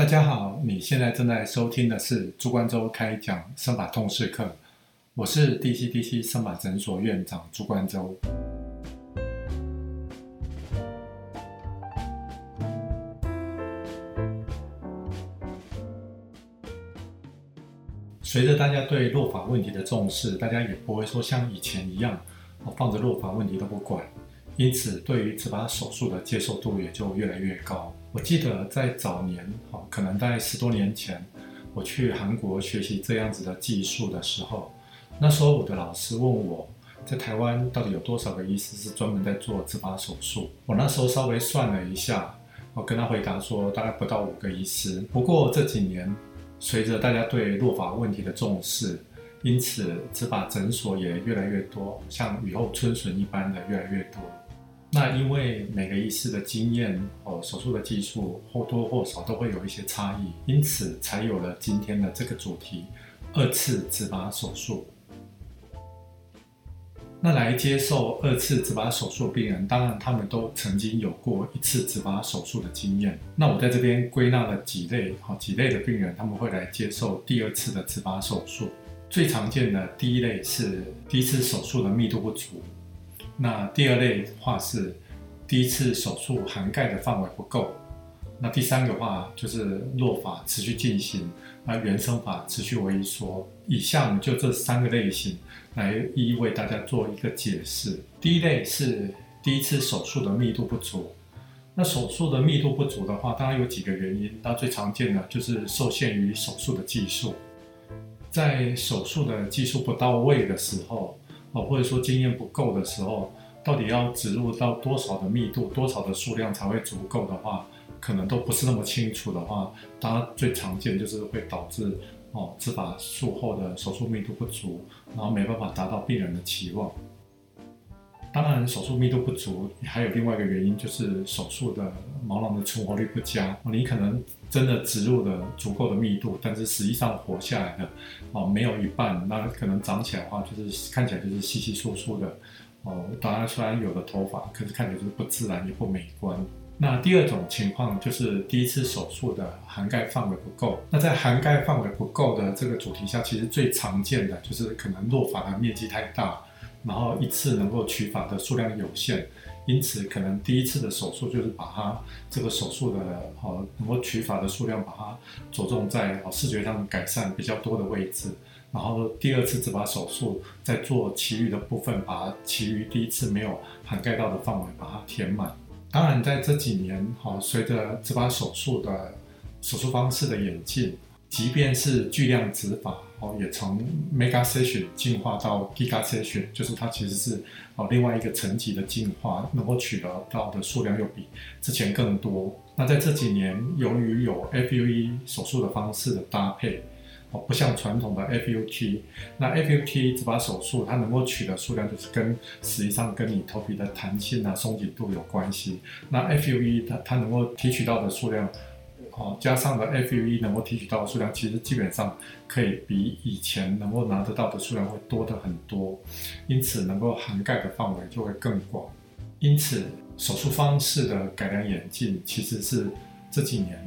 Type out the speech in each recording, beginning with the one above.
大家好，你现在正在收听的是朱冠洲开讲生法通识课，我是 DCDC 生法诊所院长朱冠洲。随着大家对落发问题的重视，大家也不会说像以前一样，哦放着落发问题都不管，因此对于植发手术的接受度也就越来越高。我记得在早年，哦可能在十多年前，我去韩国学习这样子的技术的时候，那时候我的老师问我在台湾到底有多少个医师是专门在做植发手术，我那时候稍微算了一下，我跟他回答说大概不到五个医师。不过这几年，随着大家对落发问题的重视，因此植发诊所也越来越多，像雨后春笋一般的越来越多。那因为每个医师的经验哦，手术的技术或多或少都会有一些差异，因此才有了今天的这个主题——二次植发手术。那来接受二次植发手术的病人，当然他们都曾经有过一次植发手术的经验。那我在这边归纳了几类，好几类的病人，他们会来接受第二次的植发手术。最常见的第一类是第一次手术的密度不足，那第二类的话是第一次手术涵盖的范围不够，那第三个话就是落发持续进行，那原生发持续萎缩。以下我们就这三个类型。来一一为大家做一个解释。第一类是第一次手术的密度不足。那手术的密度不足的话，当然有几个原因。那最常见的就是受限于手术的技术，在手术的技术不到位的时候，哦，或者说经验不够的时候，到底要植入到多少的密度、多少的数量才会足够的话，可能都不是那么清楚的话，当然最常见就是会导致。哦，植发术后的手术密度不足，然后没办法达到病人的期望。当然，手术密度不足还有另外一个原因，就是手术的毛囊的存活率不佳。你可能真的植入了足够的密度，但是实际上活下来的哦没有一半，那可能长起来的话，就是看起来就是稀稀疏疏的。哦，当然虽然有的头发，可是看起来就是不自然也不美观。那第二种情况就是第一次手术的涵盖范围不够。那在涵盖范围不够的这个主题下，其实最常见的就是可能落发的面积太大，然后一次能够取法的数量有限，因此可能第一次的手术就是把它这个手术的哦能够取法的数量把它着重在哦视觉上改善比较多的位置，然后第二次只把手术再做其余的部分，把其余第一次没有涵盖到的范围把它填满。当然，在这几年，哈，随着植发手术的手术方式的演进，即便是巨量植发，哦，也从 mega session 进化到 giga session，就是它其实是哦另外一个层级的进化，能够取得到的数量又比之前更多。那在这几年，由于有 FUE 手术的方式的搭配。哦，不像传统的 FUT，那 FUT 植发手术它能够取的数量就是跟实际上跟你头皮的弹性啊、松紧度有关系。那 FUE 它它能够提取到的数量，哦，加上了 FUE 能够提取到的数量，其实基本上可以比以前能够拿得到的数量会多的很多，因此能够涵盖的范围就会更广。因此手术方式的改良演进，其实是这几年。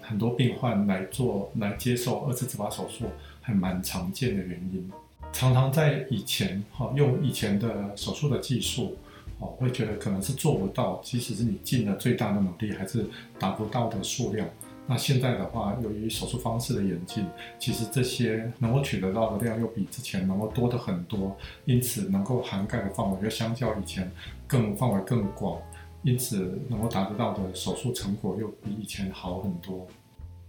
很多病患来做来接受二次植发手术，还蛮常见的原因。常常在以前，哈，用以前的手术的技术，哦，会觉得可能是做不到，即使是你尽了最大的努力，还是达不到的数量。那现在的话，由于手术方式的演进，其实这些能够取得到的量又比之前能够多的很多，因此能够涵盖的范围又相较以前更范围更广。因此，能够达得到的手术成果又比以前好很多。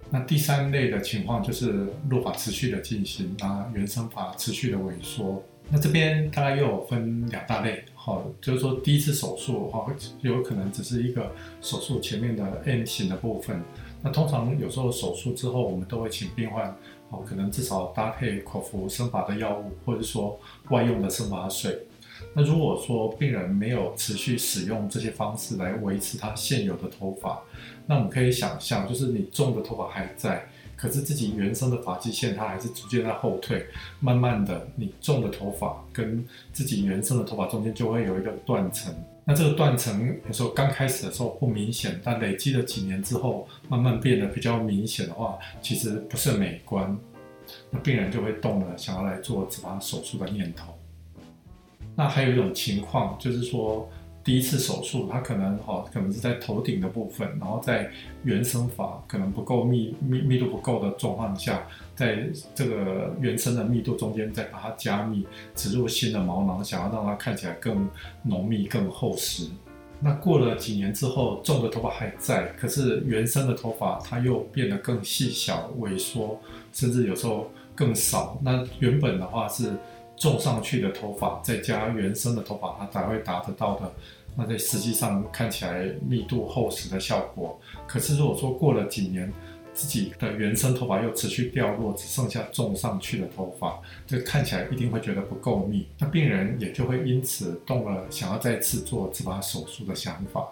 那第三类的情况就是落发持续的进行，那原生发持续的萎缩。那这边大概又有分两大类，好，就是说第一次手术哈，有可能只是一个手术前面的 M 型的部分。那通常有时候手术之后，我们都会请病患，哦，可能至少搭配口服生发的药物，或者说外用的生发水。那如果说病人没有持续使用这些方式来维持他现有的头发，那我们可以想象，就是你种的头发还在，可是自己原生的发际线它还是逐渐在后退，慢慢的你种的头发跟自己原生的头发中间就会有一个断层。那这个断层有时候刚开始的时候不明显，但累积了几年之后，慢慢变得比较明显的话，其实不是美观，那病人就会动了想要来做植发手术的念头。那还有一种情况就是说。第一次手术，它可能哈，可能是在头顶的部分，然后在原生发可能不够密密密度不够的状况下，在这个原生的密度中间再把它加密，植入新的毛囊，想要让它看起来更浓密、更厚实。那过了几年之后，种的头发还在，可是原生的头发它又变得更细小、萎缩，甚至有时候更少。那原本的话是。种上去的头发，再加原生的头发，它才会达得到的。那在实际上看起来密度厚实的效果。可是如果说过了几年，自己的原生头发又持续掉落，只剩下种上去的头发，这看起来一定会觉得不够密。那病人也就会因此动了想要再次做植发手术的想法。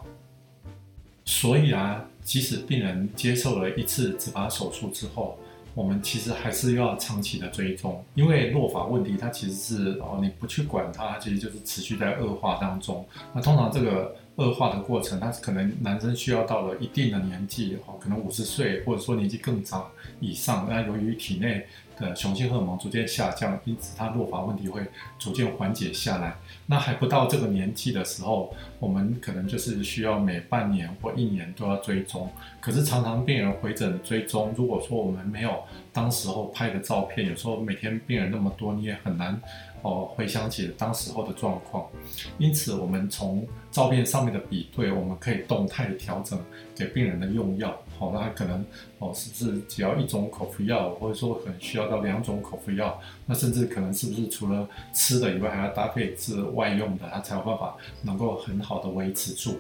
所以啊，即使病人接受了一次植发手术之后，我们其实还是要长期的追踪，因为落发问题它其实是哦，你不去管它，其实就是持续在恶化当中。那通常这个恶化的过程，它是可能男生需要到了一定的年纪哦，可能五十岁或者说年纪更长以上，那由于体内的雄性荷尔蒙逐渐下降，因此它落发问题会逐渐缓解下来。那还不到这个年纪的时候，我们可能就是需要每半年或一年都要追踪。可是常常病人回诊追踪，如果说我们没有当时候拍的照片，有时候每天病人那么多，你也很难哦回想起当时候的状况。因此，我们从照片上面的比对，我们可以动态调整给病人的用药。好，那可能哦，是不是只要一种口服药，或者说可能需要到两种口服药？那甚至可能是不是除了吃的以外，还要搭配是外用的，它才有办法能够很好的维持住。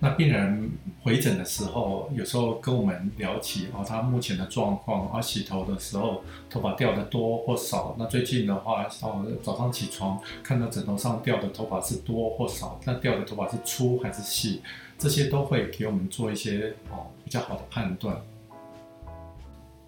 那病人回诊的时候，有时候跟我们聊起哦，他目前的状况，啊，洗头的时候头发掉的多或少。那最近的话，哦，早上起床看到枕头上掉的头发是多或少，那掉的头发是粗还是细？这些都会给我们做一些哦比较好的判断。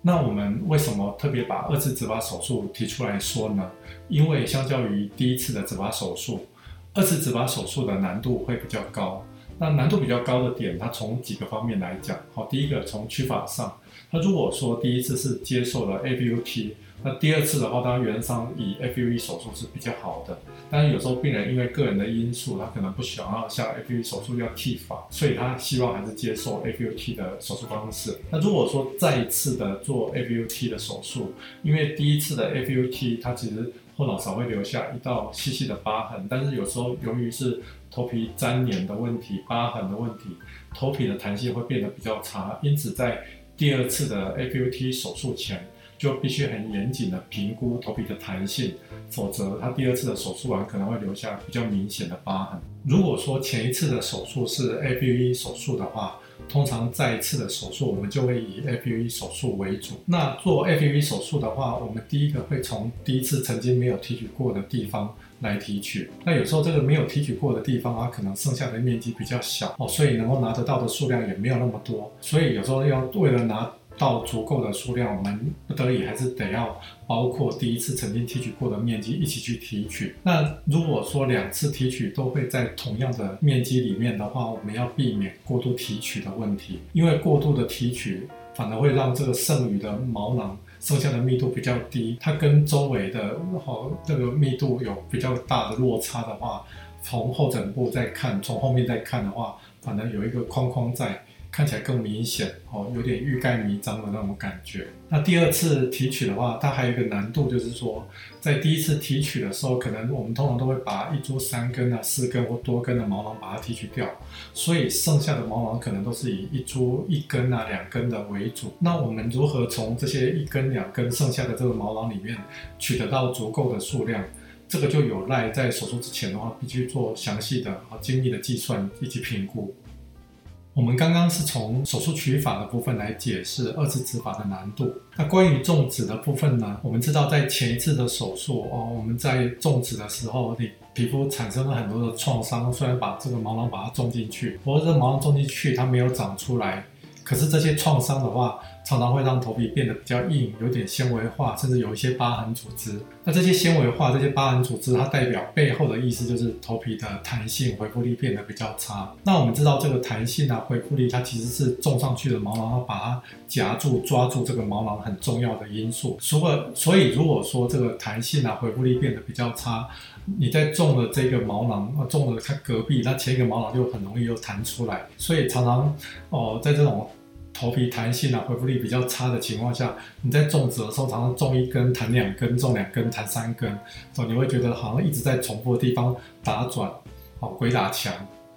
那我们为什么特别把二次植发手术提出来说呢？因为相较于第一次的植发手术，二次植发手术的难度会比较高。那难度比较高的点，它从几个方面来讲，好，第一个从取法上，那如果说第一次是接受了 ABUT。那第二次的话，当然原则上以 FUE 手术是比较好的，但是有时候病人因为个人的因素，他可能不想要像 FUE 手术要剃发，所以他希望还是接受 FUT 的手术方式。那如果说再一次的做 FUT 的手术，因为第一次的 FUT 它其实后脑勺会留下一道细细的疤痕，但是有时候由于是头皮粘连的问题、疤痕的问题，头皮的弹性会变得比较差，因此在第二次的 FUT 手术前。就必须很严谨的评估头皮的弹性，否则他第二次的手术完可能会留下比较明显的疤痕。如果说前一次的手术是 A P V 手术的话，通常再一次的手术我们就会以 A P V 手术为主。那做 A P V 手术的话，我们第一个会从第一次曾经没有提取过的地方来提取。那有时候这个没有提取过的地方啊，可能剩下的面积比较小哦，所以能够拿得到的数量也没有那么多。所以有时候要为了拿到足够的数量，我们不得已还是得要包括第一次曾经提取过的面积一起去提取。那如果说两次提取都会在同样的面积里面的话，我们要避免过度提取的问题，因为过度的提取反而会让这个剩余的毛囊剩下的密度比较低，它跟周围的好这个密度有比较大的落差的话，从后枕部再看，从后面再看的话，反正有一个框框在。看起来更明显哦，有点欲盖弥彰的那种感觉。那第二次提取的话，它还有一个难度，就是说，在第一次提取的时候，可能我们通常都会把一株三根啊、四根或多根的毛囊把它提取掉，所以剩下的毛囊可能都是以一株一根啊、两根的为主。那我们如何从这些一根、两根剩下的这个毛囊里面取得到足够的数量？这个就有赖在手术之前的话，必须做详细的、和精密的计算以及评估。我们刚刚是从手术取法的部分来解释二次植发的难度。那关于种植的部分呢？我们知道在前一次的手术哦，我们在种植的时候，你皮肤产生了很多的创伤。虽然把这个毛囊把它种进去，不过这毛囊种进去它没有长出来。可是这些创伤的话，常常会让头皮变得比较硬，有点纤维化，甚至有一些疤痕组织。那这些纤维化、这些疤痕组织，它代表背后的意思就是头皮的弹性、恢复力变得比较差。那我们知道这个弹性啊、恢复力，它其实是种上去的毛囊，要把它夹住、抓住这个毛囊很重要的因素。所以，所以如果说这个弹性啊、恢复力变得比较差，你在种了这个毛囊，呃，种了它隔壁，那前一个毛囊就很容易又弹出来。所以常常哦，在这种头皮弹性啊、恢复力比较差的情况下，你在种植的时候，常常种一根弹两根，种两根弹三根，哦，你会觉得好像一直在重复的地方打转，哦，鬼打墙。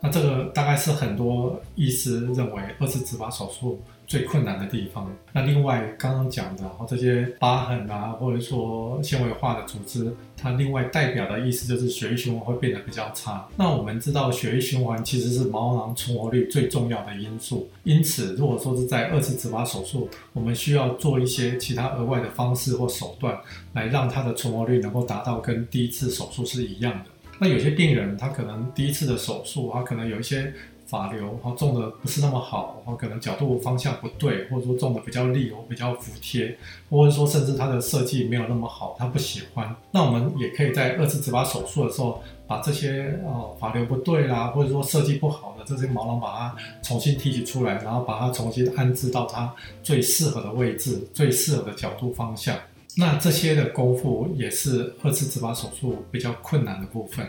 那这个大概是很多医师认为二次植发手术最困难的地方。那另外刚刚讲的，哦，这些疤痕啊，或者说纤维化的组织，它另外代表的意思就是血液循环会变得比较差。那我们知道血液循环其实是毛囊存活率最重要的因素，因此如果说是在二次植发手术，我们需要做一些其他额外的方式或手段，来让它的存活率能够达到跟第一次手术是一样的。那有些病人，他可能第一次的手术，他可能有一些发流，哈，种的不是那么好，哈，可能角度方向不对，或者说种的比较利，或比较服帖，或者说甚至他的设计没有那么好，他不喜欢。那我们也可以在二次植发手术的时候，把这些呃发流不对啦，或者说设计不好的这些毛囊，把它重新提取出来，然后把它重新安置到它最适合的位置、最适合的角度方向。那这些的功夫也是二次植发手术比较困难的部分。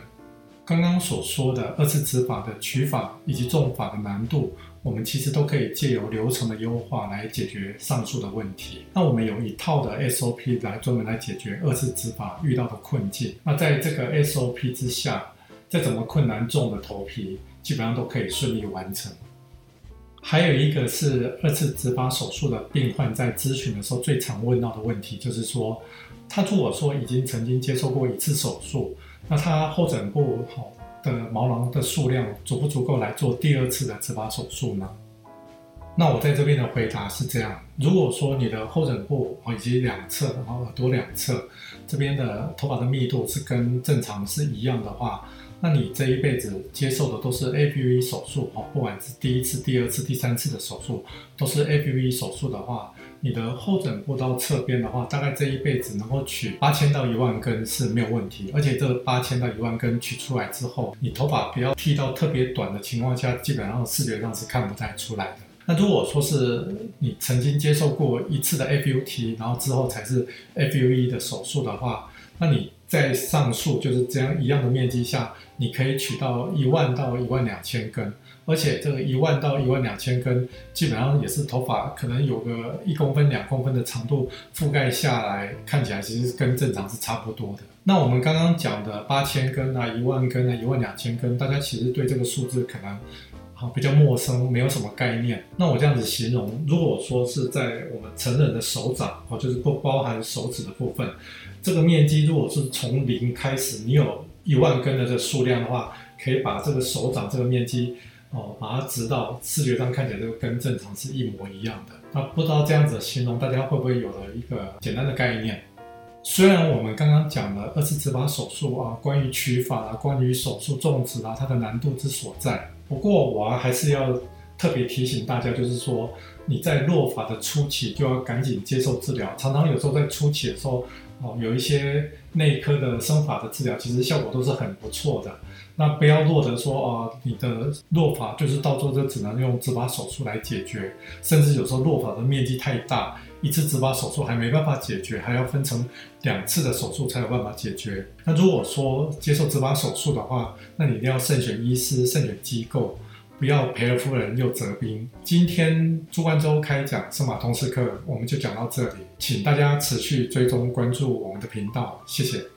刚刚所说的二次植发的取法以及种法的难度，我们其实都可以借由流程的优化来解决上述的问题。那我们有一套的 SOP 来专门来解决二次植发遇到的困境。那在这个 SOP 之下，再怎么困难种的头皮，基本上都可以顺利完成。还有一个是二次植发手术的病患在咨询的时候最常问到的问题，就是说，他如果说已经曾经接受过一次手术，那他后枕部好的毛囊的数量足不足够来做第二次的植发手术呢？那我在这边的回答是这样：如果说你的后枕部以及两侧，然后耳朵两侧这边的头发的密度是跟正常是一样的话。那你这一辈子接受的都是 APV 手术哦，不管是第一次、第二次、第三次的手术，都是 APV 手术的话，你的后枕部到侧边的话，大概这一辈子能够取八千到一万根是没有问题。而且这八千到一万根取出来之后，你头发不要剃到特别短的情况下，基本上视觉上是看不太出来的。那如果说是你曾经接受过一次的 FUT，然后之后才是 FUE 的手术的话，那你在上述就是这样一样的面积下。你可以取到一万到一万两千根，而且这个一万到一万两千根，基本上也是头发可能有个一公分、两公分的长度覆盖下来，看起来其实跟正常是差不多的。那我们刚刚讲的八千根啊、一万根啊、一万两千根，大家其实对这个数字可能好比较陌生，没有什么概念。那我这样子形容，如果说是在我们成人的手掌，哦，就是不包含手指的部分，这个面积如果是从零开始，你有。一万根的这数量的话，可以把这个手掌这个面积哦，把它直到视觉上看起来就跟正常是一模一样的。那不知道这样子形容，大家会不会有了一个简单的概念？虽然我们刚刚讲了二次植发手术啊，关于取法啊，关于手术种植啊，它的难度之所在。不过我还是要特别提醒大家，就是说你在落发的初期就要赶紧接受治疗。常常有时候在初期的时候。哦，有一些内科的生法的治疗，其实效果都是很不错的。那不要落得说啊，你的落法就是到最后就只能用植发手术来解决，甚至有时候落法的面积太大，一次植发手术还没办法解决，还要分成两次的手术才有办法解决。那如果说接受植发手术的话，那你一定要慎选医师、慎选机构。不要赔了夫人又折兵。今天朱冠洲开讲圣马通识课，我们就讲到这里，请大家持续追踪关注我们的频道，谢谢。